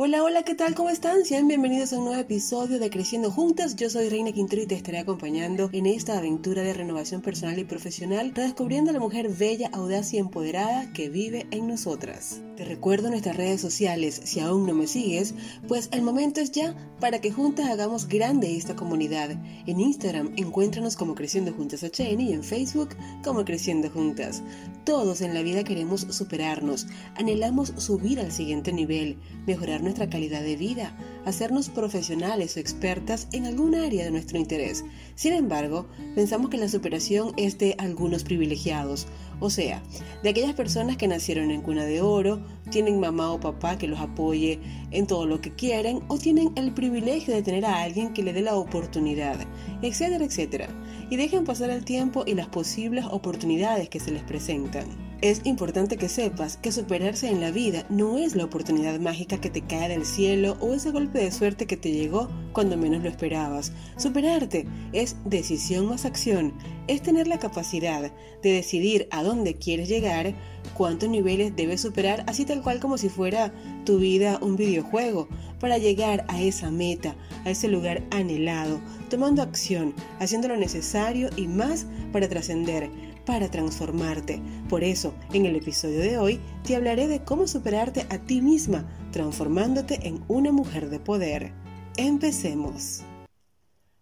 Hola, hola, ¿qué tal? ¿Cómo están? Sean bienvenidos a un nuevo episodio de Creciendo Juntas. Yo soy Reina Quintero y te estaré acompañando en esta aventura de renovación personal y profesional, redescubriendo a la mujer bella, audaz y empoderada que vive en nosotras. Te recuerdo nuestras redes sociales, si aún no me sigues, pues el momento es ya para que juntas hagamos grande esta comunidad. En Instagram encuéntranos como Creciendo Juntas HN y en Facebook como Creciendo Juntas. Todos en la vida queremos superarnos, anhelamos subir al siguiente nivel, mejorar nuestra calidad de vida, hacernos profesionales o expertas en algún área de nuestro interés. Sin embargo, pensamos que la superación es de algunos privilegiados, o sea, de aquellas personas que nacieron en cuna de oro, tienen mamá o papá que los apoye en todo lo que quieren o tienen el privilegio de tener a alguien que le dé la oportunidad, etcétera, etcétera. Y dejen pasar el tiempo y las posibles oportunidades que se les presentan. Es importante que sepas que superarse en la vida no es la oportunidad mágica que te cae del cielo o ese golpe de suerte que te llegó cuando menos lo esperabas. Superarte es decisión más acción, es tener la capacidad de decidir a dónde quieres llegar, cuántos niveles debes superar, así tal cual como si fuera tu vida un videojuego, para llegar a esa meta, a ese lugar anhelado, tomando acción, haciendo lo necesario y más para trascender para transformarte. Por eso, en el episodio de hoy, te hablaré de cómo superarte a ti misma, transformándote en una mujer de poder. Empecemos.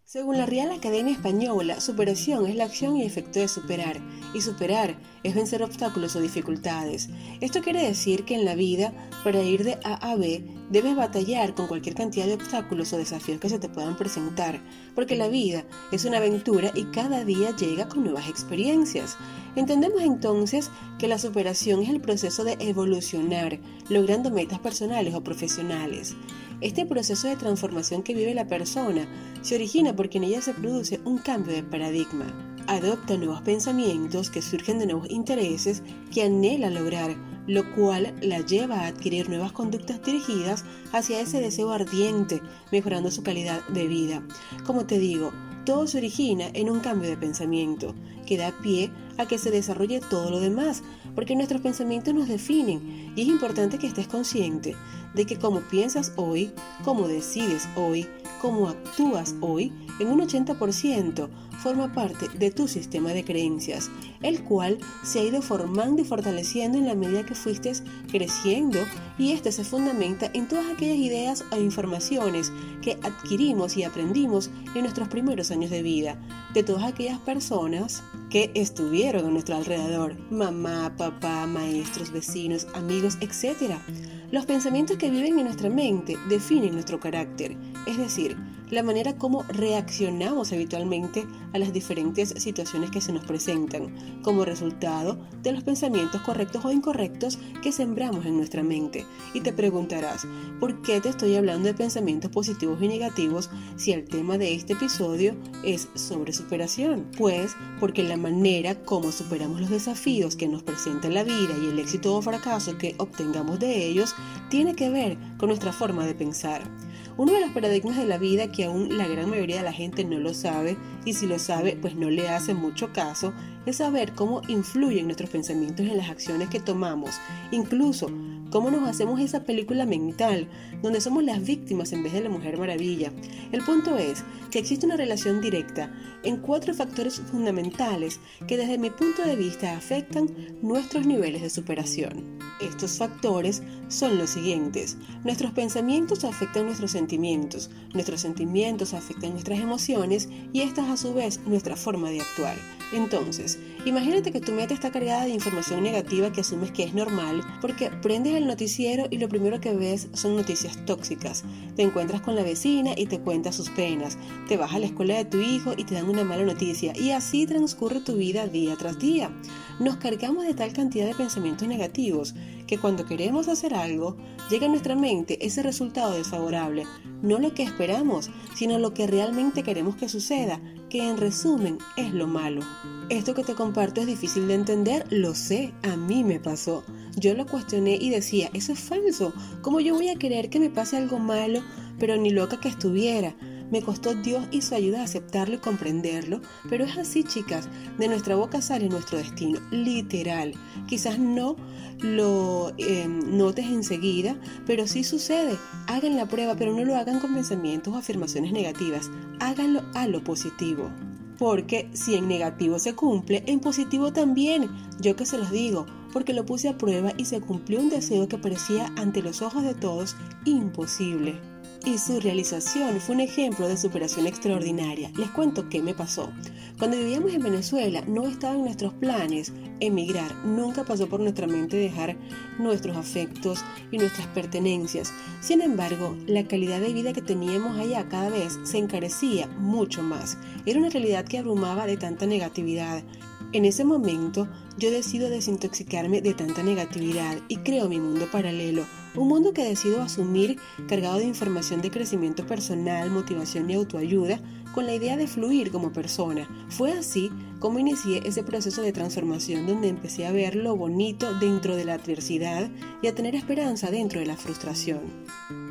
Según la Real Academia Española, superación es la acción y efecto de superar, y superar es vencer obstáculos o dificultades. Esto quiere decir que en la vida, para ir de A a B, debes batallar con cualquier cantidad de obstáculos o desafíos que se te puedan presentar, porque la vida es una aventura y cada día llega con nuevas experiencias. Entendemos entonces que la superación es el proceso de evolucionar, logrando metas personales o profesionales. Este proceso de transformación que vive la persona se origina porque en ella se produce un cambio de paradigma. Adopta nuevos pensamientos que surgen de nuevos intereses que anhela lograr, lo cual la lleva a adquirir nuevas conductas dirigidas hacia ese deseo ardiente, mejorando su calidad de vida. Como te digo, todo se origina en un cambio de pensamiento, que da pie a que se desarrolle todo lo demás, porque nuestros pensamientos nos definen y es importante que estés consciente de que como piensas hoy, como decides hoy, como actúas hoy, en un 80% forma parte de tu sistema de creencias, el cual se ha ido formando y fortaleciendo en la medida que fuiste creciendo y este se fundamenta en todas aquellas ideas o informaciones que adquirimos y aprendimos en nuestros primeros años de vida, de todas aquellas personas que estuvieron a nuestro alrededor, mamá, papá, maestros, vecinos, amigos, etc. Los pensamientos que viven en nuestra mente definen nuestro carácter, es decir, la manera como reaccionamos habitualmente a las diferentes situaciones que se nos presentan, como resultado de los pensamientos correctos o incorrectos que sembramos en nuestra mente. Y te preguntarás, ¿por qué te estoy hablando de pensamientos positivos y negativos si el tema de este episodio es sobre superación? Pues porque la manera como superamos los desafíos que nos presenta la vida y el éxito o fracaso que obtengamos de ellos tiene que ver con nuestra forma de pensar. Uno de los paradigmas de la vida que aún la gran mayoría de la gente no lo sabe, y si lo sabe, pues no le hace mucho caso, es saber cómo influyen nuestros pensamientos en las acciones que tomamos, incluso cómo nos hacemos esa película mental donde somos las víctimas en vez de la mujer maravilla. El punto es que existe una relación directa en cuatro factores fundamentales que desde mi punto de vista afectan nuestros niveles de superación. Estos factores son los siguientes. Nuestros pensamientos afectan nuestros sentimientos, nuestros sentimientos afectan nuestras emociones y estas a su vez nuestra forma de actuar. Entonces, imagínate que tu mente está cargada de información negativa que asumes que es normal porque prendes el noticiero y lo primero que ves son noticias tóxicas. Te encuentras con la vecina y te cuenta sus penas. Te vas a la escuela de tu hijo y te dan una mala noticia y así transcurre tu vida día tras día. Nos cargamos de tal cantidad de pensamientos negativos que cuando queremos hacer algo, llega a nuestra mente ese resultado desfavorable, no lo que esperamos, sino lo que realmente queremos que suceda, que en resumen es lo malo. Esto que te comparto es difícil de entender, lo sé, a mí me pasó. Yo lo cuestioné y decía, eso es falso, ¿cómo yo voy a querer que me pase algo malo, pero ni loca que estuviera? Me costó Dios y su ayuda aceptarlo y comprenderlo, pero es así, chicas. De nuestra boca sale nuestro destino, literal. Quizás no lo em, notes enseguida, pero sí sucede. Hagan la prueba, pero no lo hagan con pensamientos o afirmaciones negativas. Háganlo a lo positivo. Porque si en negativo se cumple, en positivo también. Yo que se los digo, porque lo puse a prueba y se cumplió un deseo que parecía ante los ojos de todos imposible y su realización fue un ejemplo de superación extraordinaria. Les cuento qué me pasó. Cuando vivíamos en Venezuela no estaba en nuestros planes emigrar, nunca pasó por nuestra mente dejar nuestros afectos y nuestras pertenencias. Sin embargo, la calidad de vida que teníamos allá cada vez se encarecía mucho más. Era una realidad que abrumaba de tanta negatividad. En ese momento yo decido desintoxicarme de tanta negatividad y creo mi mundo paralelo, un mundo que decido asumir cargado de información de crecimiento personal, motivación y autoayuda, con la idea de fluir como persona. Fue así como inicié ese proceso de transformación donde empecé a ver lo bonito dentro de la adversidad y a tener esperanza dentro de la frustración.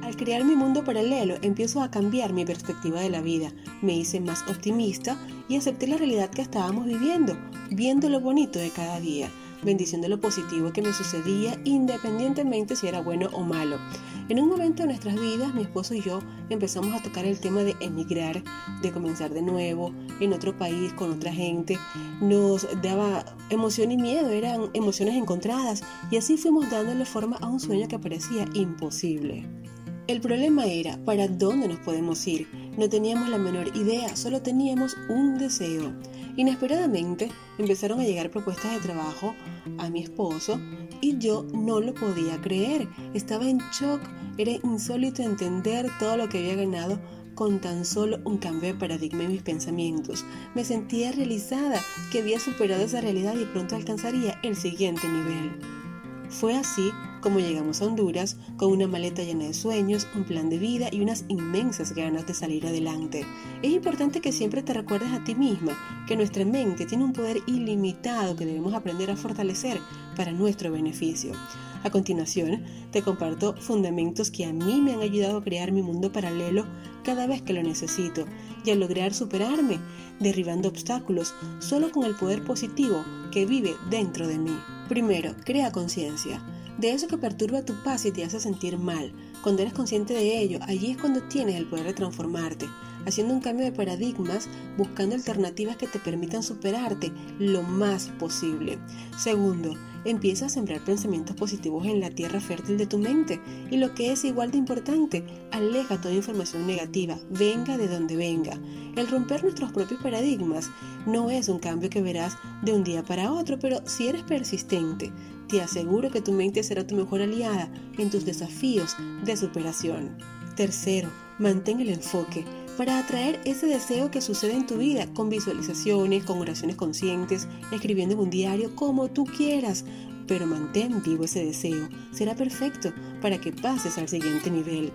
Al crear mi mundo paralelo empiezo a cambiar mi perspectiva de la vida, me hice más optimista y acepté la realidad que estábamos viviendo, viendo lo bonito de cada día bendiciendo lo positivo que me sucedía independientemente si era bueno o malo. En un momento de nuestras vidas, mi esposo y yo empezamos a tocar el tema de emigrar, de comenzar de nuevo en otro país con otra gente. Nos daba emoción y miedo, eran emociones encontradas y así fuimos dándole forma a un sueño que parecía imposible. El problema era para dónde nos podemos ir. No teníamos la menor idea, solo teníamos un deseo. Inesperadamente empezaron a llegar propuestas de trabajo a mi esposo y yo no lo podía creer. Estaba en shock, era insólito entender todo lo que había ganado con tan solo un cambio de paradigma en mis pensamientos. Me sentía realizada, que había superado esa realidad y pronto alcanzaría el siguiente nivel. Fue así como llegamos a Honduras con una maleta llena de sueños, un plan de vida y unas inmensas ganas de salir adelante. Es importante que siempre te recuerdes a ti misma que nuestra mente tiene un poder ilimitado que debemos aprender a fortalecer para nuestro beneficio. A continuación, te comparto fundamentos que a mí me han ayudado a crear mi mundo paralelo cada vez que lo necesito y a lograr superarme, derribando obstáculos solo con el poder positivo que vive dentro de mí. Primero, crea conciencia. De eso que perturba tu paz y te hace sentir mal. Cuando eres consciente de ello, allí es cuando tienes el poder de transformarte haciendo un cambio de paradigmas, buscando alternativas que te permitan superarte lo más posible. Segundo, empieza a sembrar pensamientos positivos en la tierra fértil de tu mente. Y lo que es igual de importante, aleja toda información negativa, venga de donde venga. El romper nuestros propios paradigmas no es un cambio que verás de un día para otro, pero si eres persistente, te aseguro que tu mente será tu mejor aliada en tus desafíos de superación. Tercero, mantén el enfoque para atraer ese deseo que sucede en tu vida con visualizaciones, con oraciones conscientes, escribiendo en un diario como tú quieras, pero mantén vivo ese deseo. Será perfecto para que pases al siguiente nivel.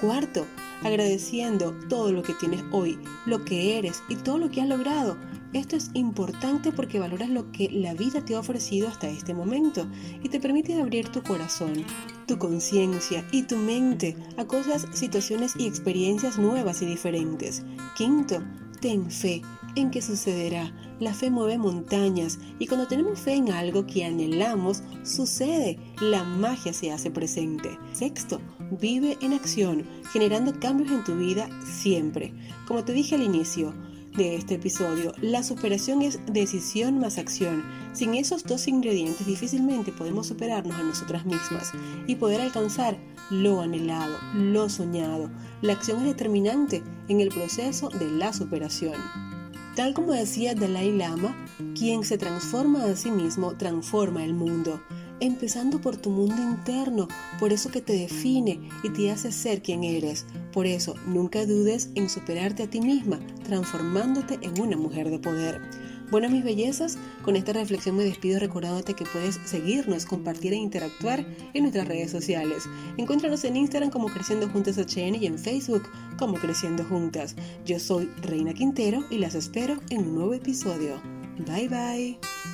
Cuarto, agradeciendo todo lo que tienes hoy, lo que eres y todo lo que has logrado. Esto es importante porque valoras lo que la vida te ha ofrecido hasta este momento y te permite abrir tu corazón, tu conciencia y tu mente a cosas, situaciones y experiencias nuevas y diferentes. Quinto, ten fe en que sucederá. La fe mueve montañas y cuando tenemos fe en algo que anhelamos, sucede. La magia se hace presente. Sexto, vive en acción, generando cambios en tu vida siempre. Como te dije al inicio, de este episodio, la superación es decisión más acción. Sin esos dos ingredientes difícilmente podemos superarnos a nosotras mismas y poder alcanzar lo anhelado, lo soñado. La acción es determinante en el proceso de la superación. Tal como decía Dalai Lama, quien se transforma a sí mismo transforma el mundo, empezando por tu mundo interno, por eso que te define y te hace ser quien eres. Por eso, nunca dudes en superarte a ti misma, transformándote en una mujer de poder. Bueno, mis bellezas, con esta reflexión me despido recordándote que puedes seguirnos, compartir e interactuar en nuestras redes sociales. Encuéntranos en Instagram como Creciendo Juntas HN y en Facebook como Creciendo Juntas. Yo soy Reina Quintero y las espero en un nuevo episodio. Bye bye.